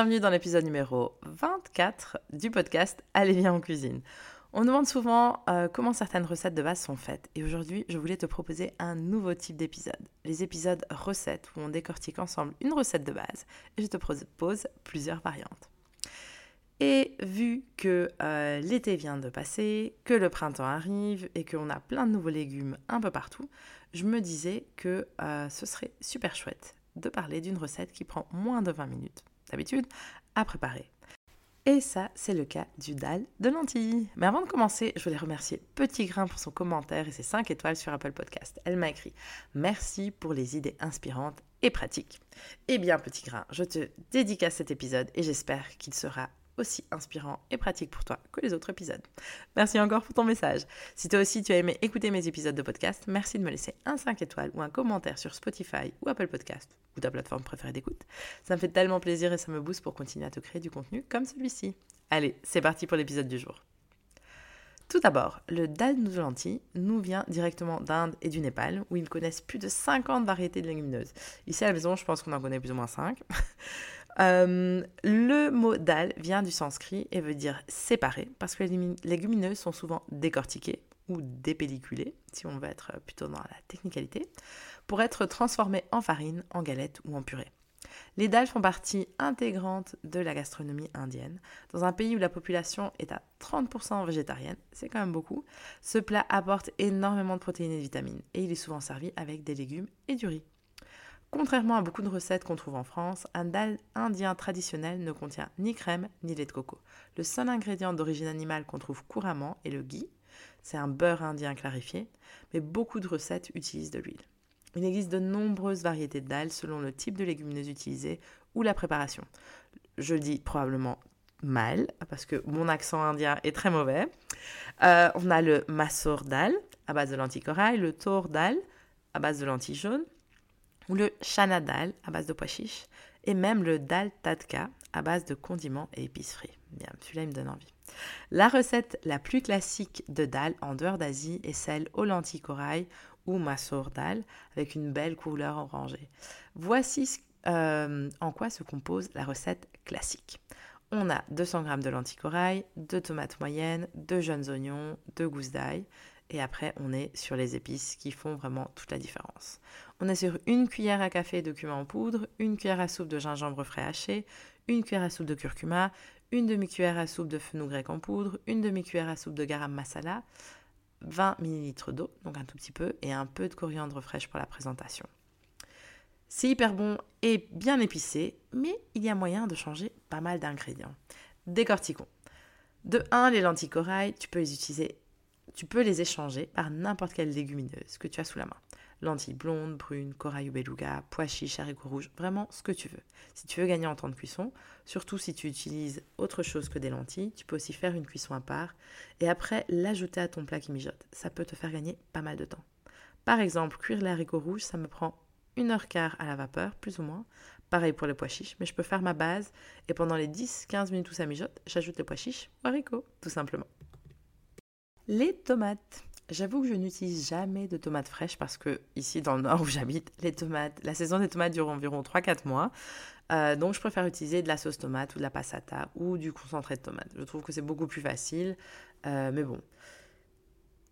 Bienvenue dans l'épisode numéro 24 du podcast Allez bien en cuisine. On demande souvent euh, comment certaines recettes de base sont faites et aujourd'hui je voulais te proposer un nouveau type d'épisode, les épisodes recettes où on décortique ensemble une recette de base et je te propose plusieurs variantes. Et vu que euh, l'été vient de passer, que le printemps arrive et qu'on a plein de nouveaux légumes un peu partout, je me disais que euh, ce serait super chouette de parler d'une recette qui prend moins de 20 minutes d'habitude à préparer. Et ça, c'est le cas du dalle de lentilles. Mais avant de commencer, je voulais remercier Petit Grain pour son commentaire et ses 5 étoiles sur Apple Podcast. Elle m'a écrit Merci pour les idées inspirantes et pratiques. Eh bien, Petit Grain, je te dédicace cet épisode et j'espère qu'il sera aussi inspirant et pratique pour toi que les autres épisodes. Merci encore pour ton message. Si toi aussi tu as aimé écouter mes épisodes de podcast, merci de me laisser un 5 étoiles ou un commentaire sur Spotify ou Apple Podcast ou ta plateforme préférée d'écoute. Ça me fait tellement plaisir et ça me booste pour continuer à te créer du contenu comme celui-ci. Allez, c'est parti pour l'épisode du jour. Tout d'abord, le dal lentilles nous vient directement d'Inde et du Népal, où ils connaissent plus de 50 variétés de légumineuses. Ici à la maison, je pense qu'on en connaît plus ou moins 5. Euh, le mot dal vient du sanskrit et veut dire séparer, parce que les légumineuses sont souvent décortiquées ou dépelliculées, si on veut être plutôt dans la technicalité, pour être transformées en farine, en galette ou en purée. Les dalles font partie intégrante de la gastronomie indienne. Dans un pays où la population est à 30% végétarienne, c'est quand même beaucoup, ce plat apporte énormément de protéines et de vitamines et il est souvent servi avec des légumes et du riz. Contrairement à beaucoup de recettes qu'on trouve en France, un dal indien traditionnel ne contient ni crème ni lait de coco. Le seul ingrédient d'origine animale qu'on trouve couramment est le ghee. C'est un beurre indien clarifié, mais beaucoup de recettes utilisent de l'huile. Il existe de nombreuses variétés de dalles selon le type de légumineuse utilisée ou la préparation. Je dis probablement mal parce que mon accent indien est très mauvais. Euh, on a le masour dal à base de lentilles corail, le tor dal à base de lentilles jaunes, le chana dal à base de pois chiches, et même le dal tadka à base de condiments et épices frits. Bien, celui-là, il me donne envie. La recette la plus classique de dal en dehors d'Asie est celle aux lentilles corail ou masour dal avec une belle couleur orangée. Voici euh, en quoi se compose la recette classique. On a 200 g de lentilles corail, 2 tomates moyennes, 2 jeunes oignons, 2 gousses d'ail, et après, on est sur les épices qui font vraiment toute la différence. On est sur une cuillère à café de cumin en poudre, une cuillère à soupe de gingembre frais haché, une cuillère à soupe de curcuma, une demi-cuillère à soupe de fenugrec en poudre, une demi-cuillère à soupe de garam masala, 20 ml d'eau, donc un tout petit peu, et un peu de coriandre fraîche pour la présentation. C'est hyper bon et bien épicé, mais il y a moyen de changer pas mal d'ingrédients. Décortiquons. De 1, les lentilles corail, tu peux les utiliser tu peux les échanger par n'importe quelle légumineuse que tu as sous la main. Lentilles blondes, brunes, corail ou beluga, pois chiches, haricots rouges, vraiment ce que tu veux. Si tu veux gagner en temps de cuisson, surtout si tu utilises autre chose que des lentilles, tu peux aussi faire une cuisson à part et après l'ajouter à ton plat qui mijote. Ça peut te faire gagner pas mal de temps. Par exemple, cuire les haricots rouges, ça me prend une heure quart à la vapeur, plus ou moins. Pareil pour les pois chiches, mais je peux faire ma base et pendant les 10-15 minutes où ça mijote, j'ajoute les pois chiches ou haricots, tout simplement. Les tomates. J'avoue que je n'utilise jamais de tomates fraîches parce que ici dans le nord où j'habite, la saison des tomates dure environ 3-4 mois. Euh, donc je préfère utiliser de la sauce tomate ou de la passata ou du concentré de tomate. Je trouve que c'est beaucoup plus facile. Euh, mais bon,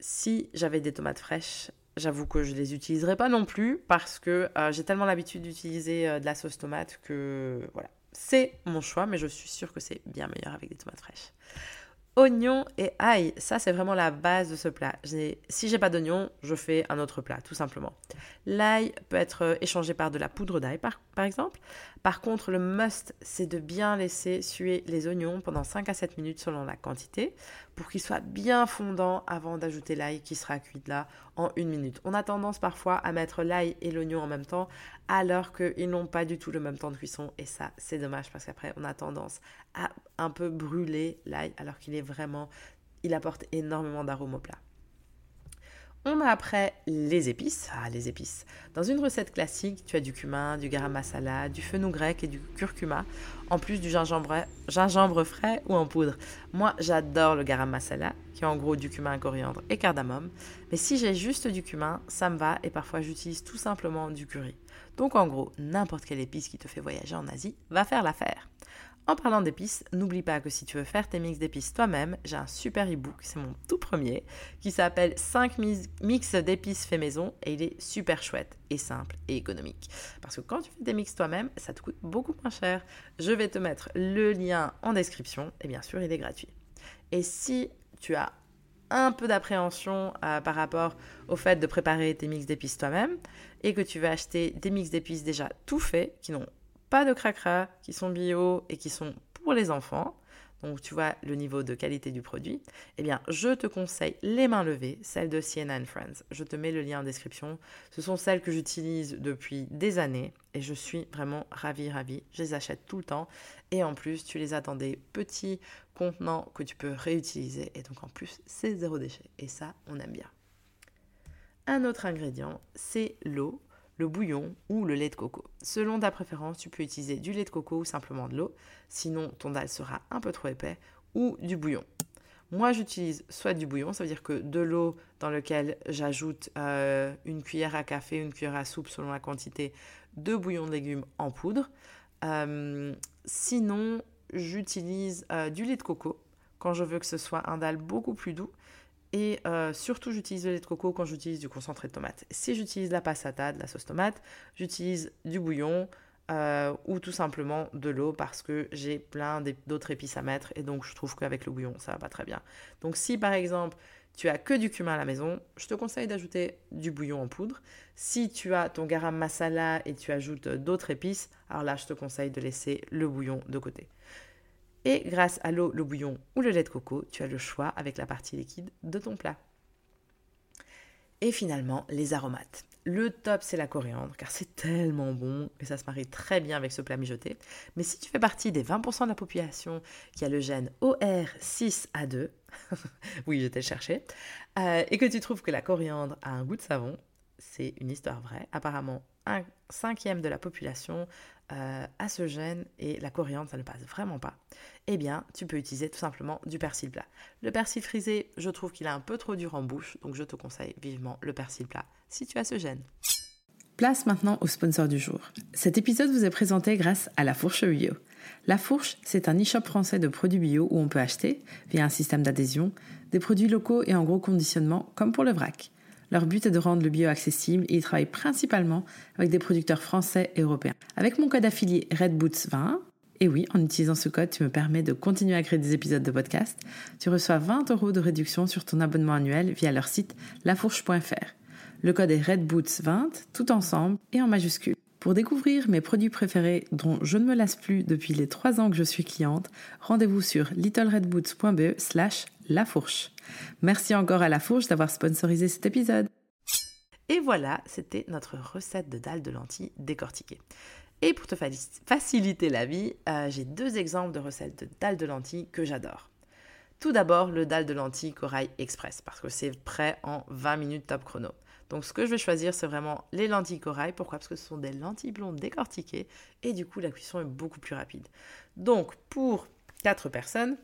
si j'avais des tomates fraîches, j'avoue que je les utiliserais pas non plus parce que euh, j'ai tellement l'habitude d'utiliser de la sauce tomate que voilà. C'est mon choix, mais je suis sûre que c'est bien meilleur avec des tomates fraîches. Oignons et ail, ça c'est vraiment la base de ce plat. Si j'ai pas d'oignon, je fais un autre plat, tout simplement. L'ail peut être échangé par de la poudre d'ail, par, par, exemple. Par contre, le must, c'est de bien laisser suer les oignons pendant 5 à 7 minutes selon la quantité, pour qu'ils soient bien fondants avant d'ajouter l'ail qui sera cuit là en une minute. On a tendance parfois à mettre l'ail et l'oignon en même temps, alors qu'ils n'ont pas du tout le même temps de cuisson, et ça c'est dommage parce qu'après on a tendance à un peu brûler l'ail, alors qu'il est vraiment, il apporte énormément d'arômes au plat. On a après les épices. Ah, les épices. Dans une recette classique, tu as du cumin, du garam masala, du fenouil grec et du curcuma, en plus du gingembre, frais ou en poudre. Moi, j'adore le garam masala, qui est en gros du cumin, coriandre et cardamome. Mais si j'ai juste du cumin, ça me va et parfois j'utilise tout simplement du curry. Donc en gros, n'importe quelle épice qui te fait voyager en Asie va faire l'affaire. En parlant d'épices, n'oublie pas que si tu veux faire tes mix d'épices toi-même, j'ai un super e-book, c'est mon tout premier, qui s'appelle 5 mix d'épices fait maison et il est super chouette et simple et économique. Parce que quand tu fais tes mix toi-même, ça te coûte beaucoup moins cher. Je vais te mettre le lien en description et bien sûr, il est gratuit. Et si tu as un peu d'appréhension euh, par rapport au fait de préparer tes mix d'épices toi-même et que tu veux acheter des mix d'épices déjà tout faits qui n'ont de cracra, qui sont bio et qui sont pour les enfants, donc tu vois le niveau de qualité du produit, eh bien je te conseille les mains levées, celles de Sienna Friends. Je te mets le lien en description. Ce sont celles que j'utilise depuis des années et je suis vraiment ravie, ravie. Je les achète tout le temps et en plus tu les as dans des petits contenants que tu peux réutiliser et donc en plus c'est zéro déchet et ça on aime bien. Un autre ingrédient, c'est l'eau bouillon ou le lait de coco. Selon ta préférence, tu peux utiliser du lait de coco ou simplement de l'eau, sinon ton dalle sera un peu trop épais, ou du bouillon. Moi, j'utilise soit du bouillon, ça veut dire que de l'eau dans laquelle j'ajoute euh, une cuillère à café, une cuillère à soupe selon la quantité de bouillon de légumes en poudre. Euh, sinon, j'utilise euh, du lait de coco quand je veux que ce soit un dalle beaucoup plus doux. Et euh, surtout, j'utilise le lait de coco quand j'utilise du concentré de tomate. Si j'utilise la passata, de la sauce tomate, j'utilise du bouillon euh, ou tout simplement de l'eau parce que j'ai plein d'autres épices à mettre et donc je trouve qu'avec le bouillon, ça va pas très bien. Donc si par exemple, tu as que du cumin à la maison, je te conseille d'ajouter du bouillon en poudre. Si tu as ton garam masala et tu ajoutes d'autres épices, alors là, je te conseille de laisser le bouillon de côté. Et grâce à l'eau, le bouillon ou le lait de coco, tu as le choix avec la partie liquide de ton plat. Et finalement, les aromates. Le top, c'est la coriandre, car c'est tellement bon et ça se marie très bien avec ce plat mijoté. Mais si tu fais partie des 20% de la population qui a le gène OR6A2, oui, j'étais le chercher, euh, et que tu trouves que la coriandre a un goût de savon, c'est une histoire vraie. Apparemment, un cinquième de la population euh, à ce gène et la coriandre, ça ne passe vraiment pas, eh bien, tu peux utiliser tout simplement du persil plat. Le persil frisé, je trouve qu'il est un peu trop dur en bouche, donc je te conseille vivement le persil plat si tu as ce gène. Place maintenant au sponsor du jour. Cet épisode vous est présenté grâce à La Fourche Bio. La Fourche, c'est un e-shop français de produits bio où on peut acheter, via un système d'adhésion, des produits locaux et en gros conditionnement, comme pour le vrac. Leur but est de rendre le bio accessible et ils travaillent principalement avec des producteurs français et européens. Avec mon code affilié RedBoots20, et oui, en utilisant ce code, tu me permets de continuer à créer des épisodes de podcast. Tu reçois 20 euros de réduction sur ton abonnement annuel via leur site lafourche.fr. Le code est RedBoots20, tout ensemble et en majuscule. Pour découvrir mes produits préférés dont je ne me lasse plus depuis les 3 ans que je suis cliente, rendez-vous sur littleredboots.be slash lafourche. Merci encore à La Fourche d'avoir sponsorisé cet épisode. Et voilà, c'était notre recette de dalles de lentilles décortiquées. Et pour te faciliter la vie, euh, j'ai deux exemples de recettes de dalles de lentilles que j'adore. Tout d'abord, le dalle de lentilles Corail Express, parce que c'est prêt en 20 minutes top chrono. Donc ce que je vais choisir, c'est vraiment les lentilles corail. Pourquoi? Parce que ce sont des lentilles blondes décortiquées et du coup la cuisson est beaucoup plus rapide. Donc pour 4 personnes,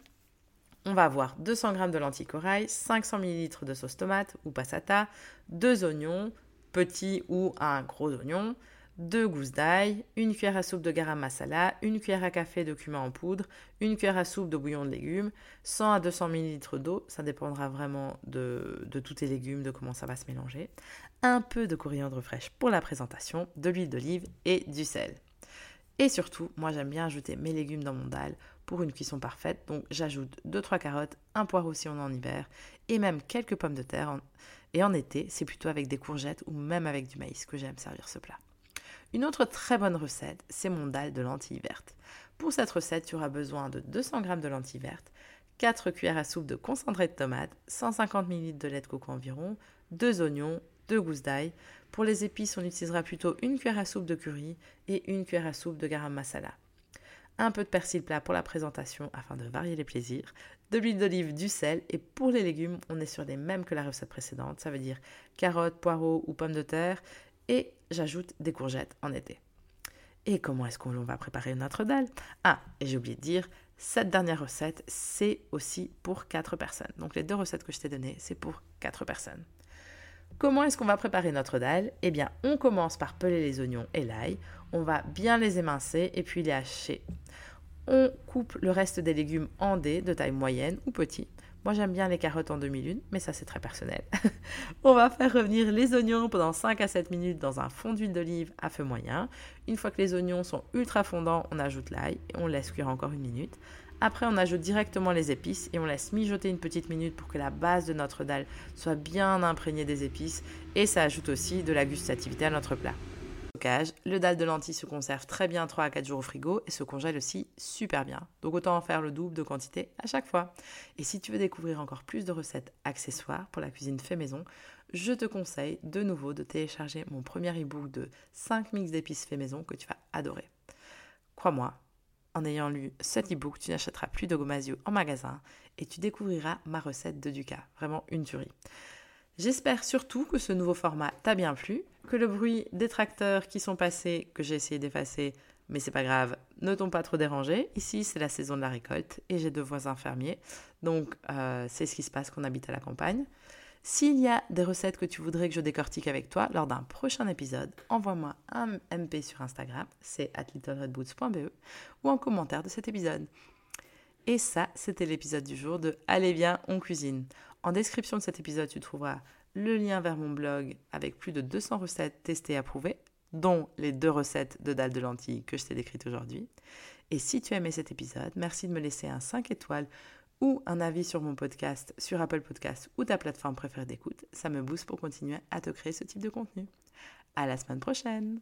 on va avoir 200 g de lentilles corail, 500 ml de sauce tomate ou passata, 2 oignons, petits ou un gros oignon, 2 gousses d'ail, une cuillère à soupe de garam masala, une cuillère à café de cumin en poudre, une cuillère à soupe de bouillon de légumes, 100 à 200 ml d'eau, ça dépendra vraiment de, de tous tes légumes, de comment ça va se mélanger, un peu de coriandre fraîche pour la présentation, de l'huile d'olive et du sel. Et surtout, moi j'aime bien ajouter mes légumes dans mon dalle pour une cuisson parfaite. Donc j'ajoute 2-3 carottes, un poireau si on est en hiver, et même quelques pommes de terre. Et en été, c'est plutôt avec des courgettes ou même avec du maïs que j'aime servir ce plat. Une autre très bonne recette, c'est mon dalle de lentilles vertes. Pour cette recette, tu auras besoin de 200 g de lentilles vertes, 4 cuillères à soupe de concentré de tomate, 150 ml de lait de coco environ, 2 oignons, 2 gousses d'ail. Pour les épices, on utilisera plutôt une cuillère à soupe de curry et une cuillère à soupe de garam masala. Un peu de persil plat pour la présentation afin de varier les plaisirs, de l'huile d'olive, du sel et pour les légumes, on est sur les mêmes que la recette précédente, ça veut dire carottes, poireaux ou pommes de terre et j'ajoute des courgettes en été. Et comment est-ce qu'on va préparer notre dalle Ah, et j'ai oublié de dire, cette dernière recette, c'est aussi pour 4 personnes. Donc les deux recettes que je t'ai données, c'est pour 4 personnes. Comment est-ce qu'on va préparer notre dalle Eh bien, on commence par peler les oignons et l'ail. On va bien les émincer et puis les hacher. On coupe le reste des légumes en dés de taille moyenne ou petit. Moi, j'aime bien les carottes en demi-lune, mais ça, c'est très personnel. on va faire revenir les oignons pendant 5 à 7 minutes dans un fond d'huile d'olive à feu moyen. Une fois que les oignons sont ultra fondants, on ajoute l'ail et on laisse cuire encore une minute. Après, on ajoute directement les épices et on laisse mijoter une petite minute pour que la base de notre dalle soit bien imprégnée des épices et ça ajoute aussi de la gustativité à notre plat. Le dalle de lentilles se conserve très bien 3 à 4 jours au frigo et se congèle aussi super bien. Donc autant en faire le double de quantité à chaque fois. Et si tu veux découvrir encore plus de recettes accessoires pour la cuisine fait maison, je te conseille de nouveau de télécharger mon premier e-book de 5 mix d'épices fait maison que tu vas adorer. Crois-moi, en ayant lu cet e-book, tu n'achèteras plus de gomasio en magasin et tu découvriras ma recette de Duca. Vraiment une tuerie. J'espère surtout que ce nouveau format t'a bien plu, que le bruit des tracteurs qui sont passés, que j'ai essayé d'effacer, mais c'est pas grave, ne t'ont pas trop dérangé. Ici, c'est la saison de la récolte et j'ai deux voisins fermiers, donc euh, c'est ce qui se passe qu'on habite à la campagne. S'il y a des recettes que tu voudrais que je décortique avec toi lors d'un prochain épisode, envoie-moi un MP sur Instagram, c'est at littleredboots.be, ou en commentaire de cet épisode. Et ça, c'était l'épisode du jour de Allez bien, on cuisine. En description de cet épisode, tu trouveras le lien vers mon blog avec plus de 200 recettes testées et approuvées, dont les deux recettes de dalle de lentilles que je t'ai décrites aujourd'hui. Et si tu as aimé cet épisode, merci de me laisser un 5 étoiles ou un avis sur mon podcast sur Apple Podcast ou ta plateforme préférée d'écoute. Ça me booste pour continuer à te créer ce type de contenu. À la semaine prochaine!